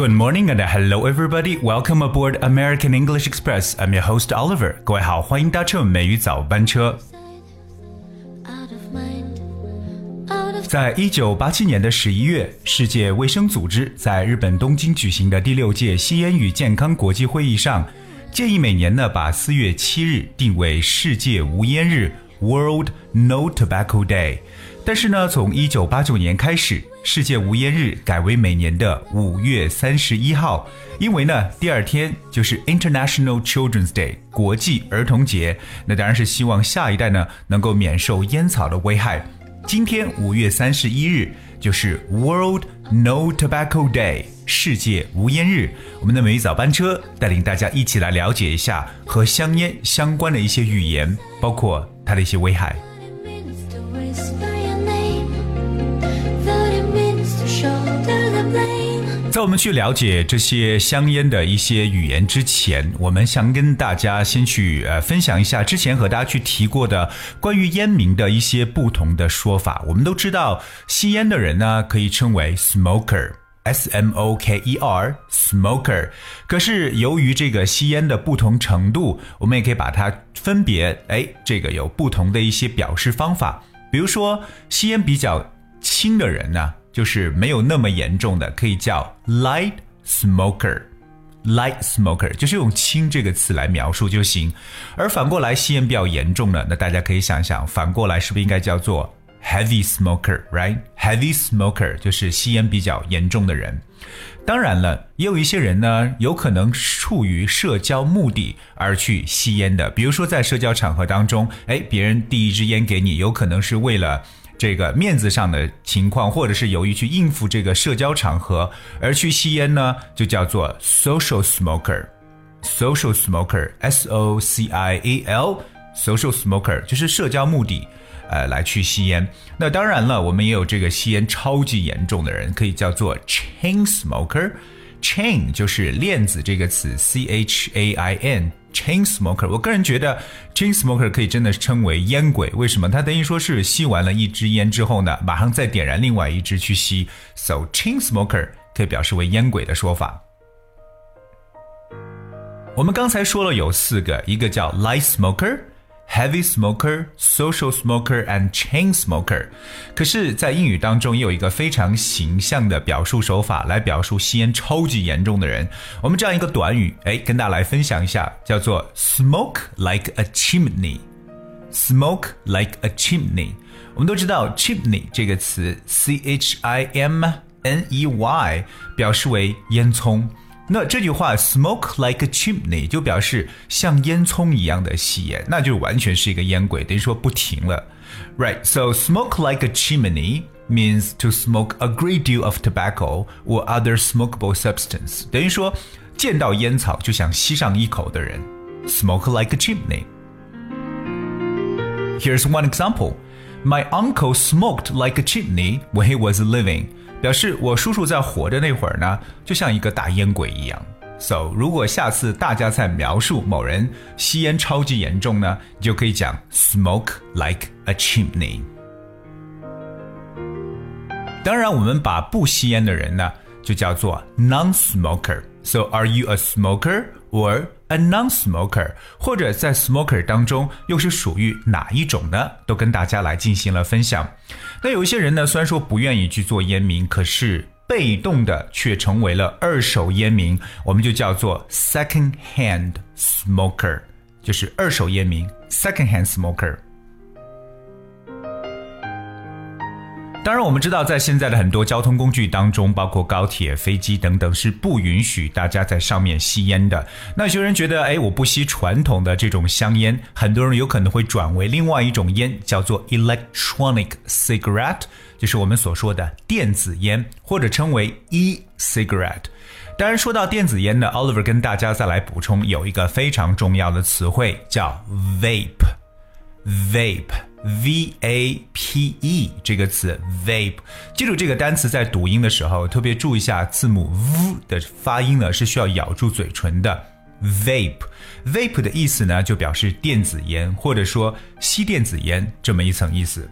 Good morning and hello everybody. Welcome aboard American English Express. I'm your host Oliver. 各位好，欢迎搭乘美语早班车。在一九八七年的十一月，世界卫生组织在日本东京举行的第六届吸烟与健康国际会议上，建议每年呢把四月七日定为世界无烟日 （World No Tobacco Day）。但是呢，从一九八九年开始，世界无烟日改为每年的五月三十一号，因为呢，第二天就是 International Children's Day 国际儿童节。那当然是希望下一代呢能够免受烟草的危害。今天五月三十一日就是 World No Tobacco Day 世界无烟日。我们的每日早班车带领大家一起来了解一下和香烟相关的一些语言，包括它的一些危害。在我们去了解这些香烟的一些语言之前，我们想跟大家先去呃分享一下之前和大家去提过的关于烟民的一些不同的说法。我们都知道，吸烟的人呢可以称为 smoker，s m o k e r，smoker。可是由于这个吸烟的不同程度，我们也可以把它分别哎，这个有不同的一些表示方法。比如说，吸烟比较轻的人呢。就是没有那么严重的，可以叫 light smoker，light smoker 就是用轻这个词来描述就行。而反过来吸烟比较严重的，那大家可以想想，反过来是不是应该叫做 heavy smoker，right？heavy smoker 就是吸烟比较严重的人。当然了，也有一些人呢，有可能出于社交目的而去吸烟的，比如说在社交场合当中，哎，别人递一支烟给你，有可能是为了。这个面子上的情况，或者是由于去应付这个社交场合而去吸烟呢，就叫做 social smoker。social smoker，s o c i a l，social smoker 就是社交目的，呃，来去吸烟。那当然了，我们也有这个吸烟超级严重的人，可以叫做 chain smoker。Chain 就是链子这个词，c h a i n。Chain smoker，我个人觉得 chain smoker 可以真的称为烟鬼。为什么？他等于说是吸完了一支烟之后呢，马上再点燃另外一支去吸。So chain smoker 可以表示为烟鬼的说法。我们刚才说了有四个，一个叫 light smoker。Heavy smoker, social smoker, and chain smoker。可是，在英语当中也有一个非常形象的表述手法来表述吸烟超级严重的人。我们这样一个短语，哎，跟大家来分享一下，叫做 smoke like a chimney。Smoke like a chimney。我们都知道 chimney 这个词，c h i m n e y，表示为烟囱。 那这句话 "smoke like a chimney" 就表示像烟囱一样的吸烟，那就完全是一个烟鬼，等于说不停了。Right, so smoke like a chimney means to smoke a great deal of tobacco or other smokable substance，等于说见到烟草就想吸上一口的人。Smoke like a chimney. Here's one example. My uncle smoked like a chimney when he was living. 表示我叔叔在活着那会儿呢，就像一个大烟鬼一样。So，如果下次大家在描述某人吸烟超级严重呢，你就可以讲 smoke like a chimney。当然，我们把不吸烟的人呢，就叫做 non-smoker。So，are you a smoker or a non-smoker？或者在 smoker 当中又是属于哪一种呢？都跟大家来进行了分享。那有一些人呢，虽然说不愿意去做烟民，可是被动的却成为了二手烟民，我们就叫做 second hand smoker，就是二手烟民 second hand smoker。当然，我们知道，在现在的很多交通工具当中，包括高铁、飞机等等，是不允许大家在上面吸烟的。那有些人觉得，哎，我不吸传统的这种香烟，很多人有可能会转为另外一种烟，叫做 electronic cigarette，就是我们所说的电子烟，或者称为 e-cigarette。当然，说到电子烟呢，Oliver 跟大家再来补充，有一个非常重要的词汇叫 vape，vape。V A P E 这个词，vape，记住这个单词在读音的时候，特别注意一下字母 v 的发音呢，是需要咬住嘴唇的。vape，vape 的意思呢，就表示电子烟，或者说吸电子烟这么一层意思。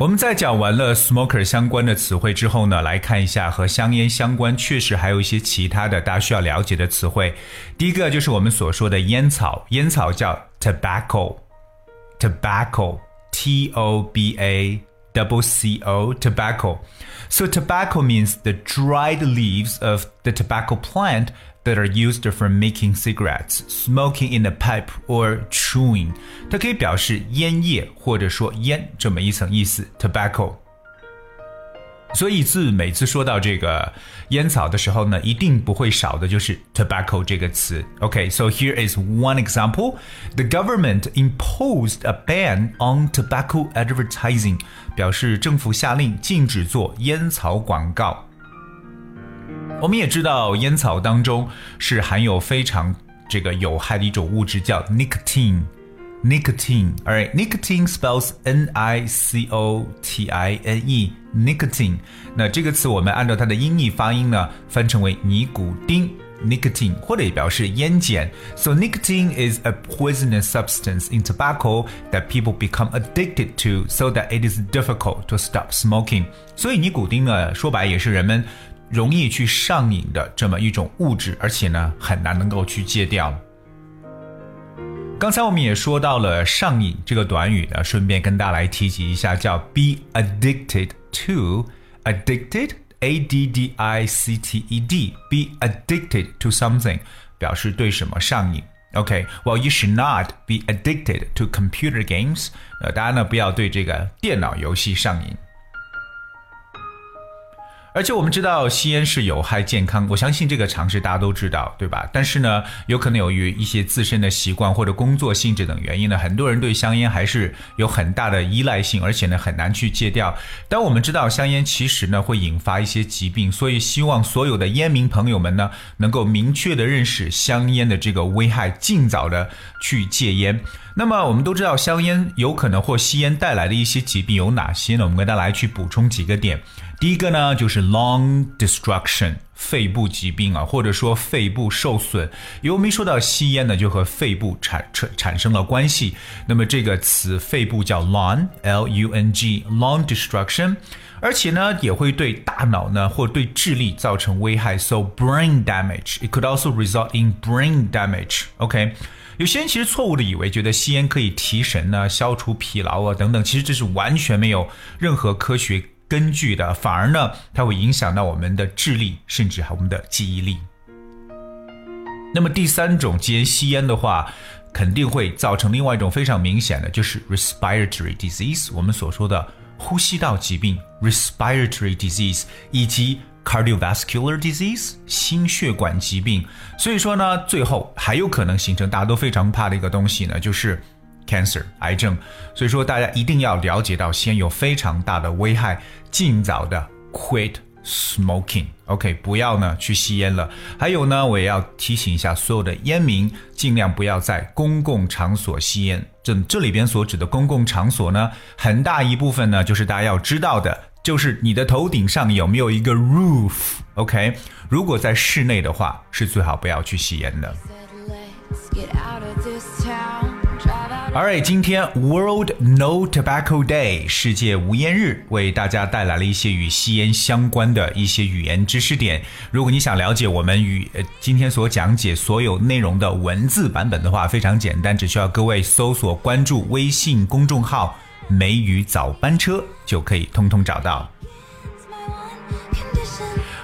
我们在讲完了 smoker 相关的词汇之后呢，来看一下和香烟相关，确实还有一些其他的大家需要了解的词汇。第一个就是我们所说的烟草，烟草叫 tobacco，tobacco，t o b a double c o tobacco。So tobacco means the dried leaves of the tobacco plant that are used for making cigarettes, smoking in a pipe or chewing。它可以表示烟叶或者说烟这么一层意思，tobacco。所以字每次说到这个烟草的时候呢，一定不会少的就是 tobacco 这个词。OK，so、okay, here is one example: the government imposed a ban on tobacco advertising，表示政府下令禁止做烟草广告。 我们也知道，烟草当中是含有非常这个有害的一种物质，叫 nicotine。nicotine. All right, nicotine spells N-I-C-O-T-I-N-E. Nicotine. 那这个词我们按照它的音译发音呢，翻成为尼古丁。nicotine 或者也表示烟碱。So nicotine is a poisonous substance in tobacco that people become addicted to, so that it is difficult to stop smoking. 所以尼古丁呢，说白也是人们 容易去上瘾的这么一种物质，而且呢很难能够去戒掉。刚才我们也说到了上瘾这个短语呢，顺便跟大家来提及一下，叫 be addicted to，addicted a d d i c t e d，be addicted to something 表示对什么上瘾。OK，well you should not be addicted to computer games，呃，大家呢不要对这个电脑游戏上瘾。而且我们知道吸烟是有害健康，我相信这个常识大家都知道，对吧？但是呢，有可能由于一些自身的习惯或者工作性质等原因呢，很多人对香烟还是有很大的依赖性，而且呢很难去戒掉。但我们知道香烟其实呢会引发一些疾病，所以希望所有的烟民朋友们呢能够明确的认识香烟的这个危害，尽早的去戒烟。那么我们都知道香烟有可能或吸烟带来的一些疾病有哪些呢？我们跟大家来去补充几个点。第一个呢，就是 lung destruction，肺部疾病啊，或者说肺部受损。因为我们一说到吸烟呢，就和肺部产产产生了关系。那么这个词肺部叫 lung，l u n g，lung destruction，而且呢，也会对大脑呢或对智力造成危害。So brain damage，it could also result in brain damage。OK，有些人其实错误的以为觉得吸烟可以提神呢、消除疲劳啊等等，其实这是完全没有任何科学。根据的，反而呢，它会影响到我们的智力，甚至还我们的记忆力。那么第三种，既然吸烟的话，肯定会造成另外一种非常明显的，就是 respiratory disease，我们所说的呼吸道疾病 respiratory disease，以及 cardiovascular disease 心血管疾病。所以说呢，最后还有可能形成大家都非常怕的一个东西呢，就是。Cancer 癌症，所以说大家一定要了解到，先有非常大的危害，尽早的 quit smoking。OK，不要呢去吸烟了。还有呢，我也要提醒一下所有的烟民，尽量不要在公共场所吸烟。这这里边所指的公共场所呢，很大一部分呢，就是大家要知道的，就是你的头顶上有没有一个 roof。OK，如果在室内的话，是最好不要去吸烟的。All right，今天 World No Tobacco Day 世界无烟日，为大家带来了一些与吸烟相关的一些语言知识点。如果你想了解我们与今天所讲解所有内容的文字版本的话，非常简单，只需要各位搜索关注微信公众号“梅雨早班车”就可以通通找到。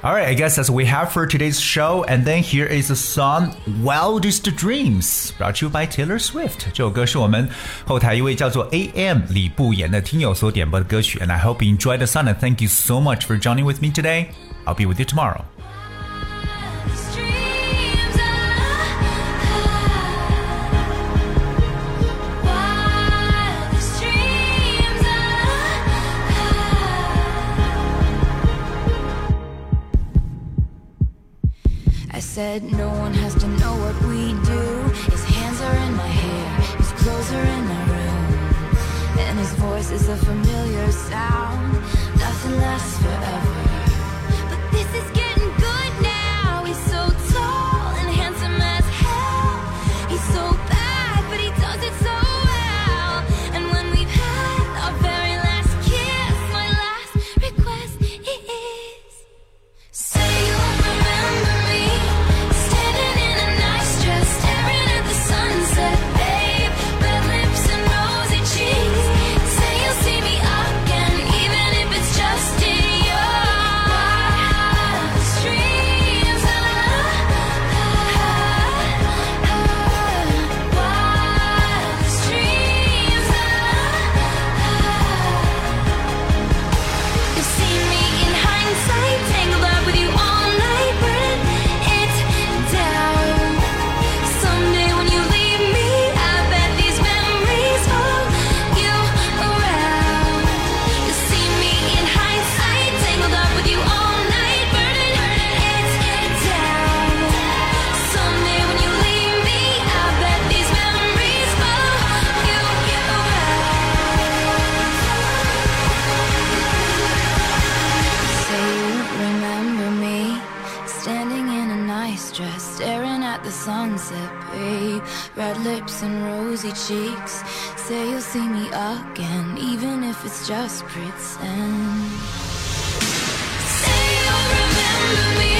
All right, I guess that's what we have for today's show. And then here is the song Wildest Dreams, brought to you by Taylor Swift. 这首歌是我们后台一位叫做 A.M. 李不言的听友所点播的歌曲。And I hope you enjoyed the song. And thank you so much for joining with me today. I'll be with you tomorrow. Said no one has to know what we do. His hands are in my hair, his clothes are in my room And his voice is a familiar sound. Nothing lasts forever rosy cheeks. Say you'll see me again, even if it's just pretend. Say you'll remember me.